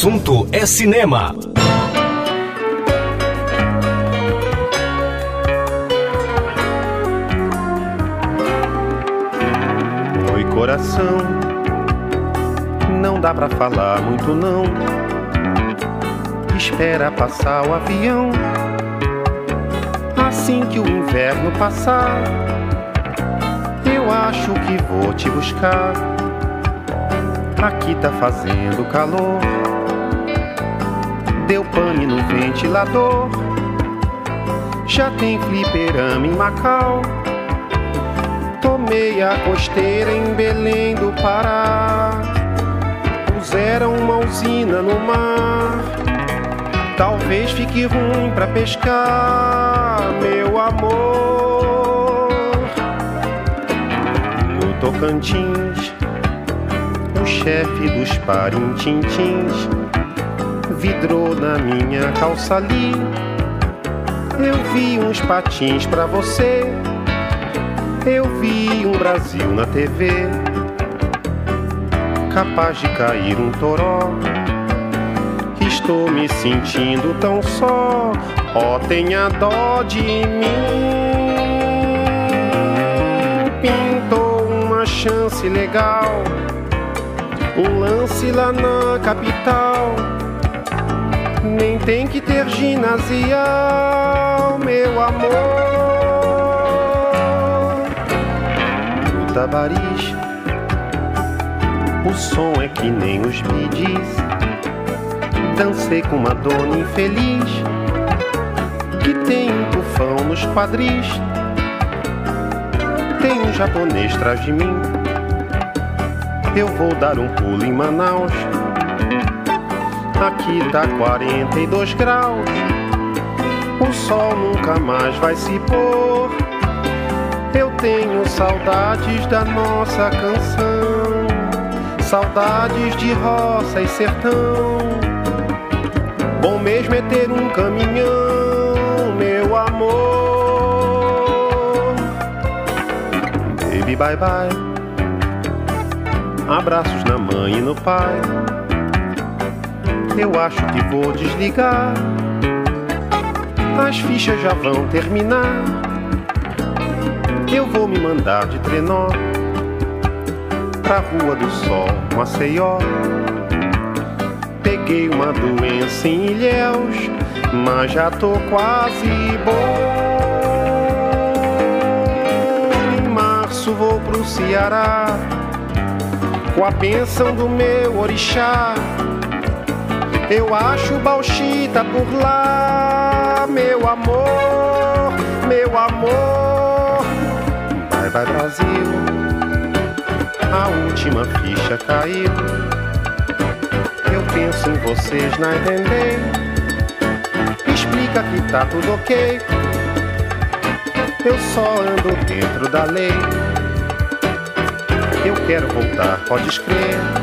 assunto é cinema. Oi, coração. Não dá pra falar muito, não. Espera passar o avião. Assim que o inverno passar, eu acho que vou te buscar. Aqui tá fazendo calor. Deu pane no ventilador. Já tem fliperama em Macau. Tomei a costeira em Belém do Pará. Puseram uma usina no mar. Talvez fique ruim pra pescar, meu amor. No Tocantins, o chefe dos parintintins vidrou na minha calça ali. Eu vi uns patins pra você. Eu vi um Brasil na TV, capaz de cair um toró. Estou me sentindo tão só, ó, tenha dó de mim. Pintou uma chance legal, um lance lá na capital. Nem tem que ter ginasial, meu amor. O tabariz, o som é que nem os midis. Dancei com uma dona infeliz que tem um tufão nos quadris. Tem um japonês atrás de mim. Eu vou dar um pulo em Manaus. Aqui tá 42 graus. O sol nunca mais vai se pôr. Eu tenho saudades da nossa canção. Saudades de roça e sertão. Bom mesmo é ter um caminhão, meu amor. Baby, bye bye. Abraços na mãe e no pai. Eu acho que vou desligar. As fichas já vão terminar. Eu vou me mandar de trenó pra Rua do Sol, Maceió. Peguei uma doença em Ilhéus, mas já tô quase bom. Em março vou pro Ceará, com a bênção do meu orixá. Eu acho bauxita por lá, meu amor, meu amor. Vai, vai, Brasil, a última ficha caiu. Eu penso em vocês na entender. Explica que tá tudo ok. Eu só ando dentro da lei. Eu quero voltar, pode crer.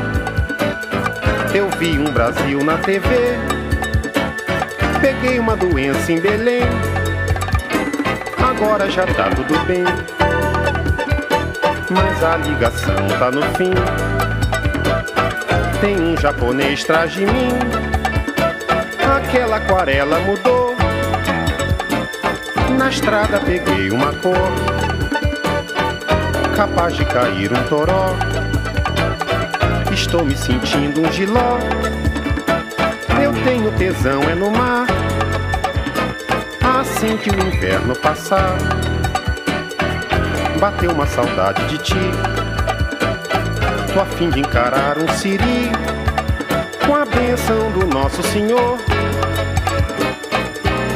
Eu vi um Brasil na TV. Peguei uma doença em Belém. Agora já tá tudo bem. Mas a ligação tá no fim. Tem um japonês atrás de mim. Aquela aquarela mudou. Na estrada peguei uma cor. Capaz de cair um toró. Estou me sentindo um giló. Eu tenho tesão é no mar. Assim que o inverno passar, bateu uma saudade de ti. Tô a fim de encarar um siri com a benção do nosso Senhor.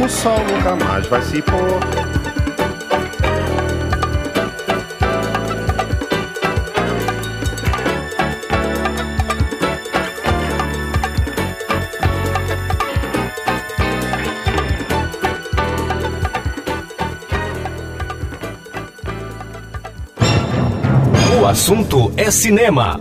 O sol nunca mais vai se pôr. O assunto é cinema.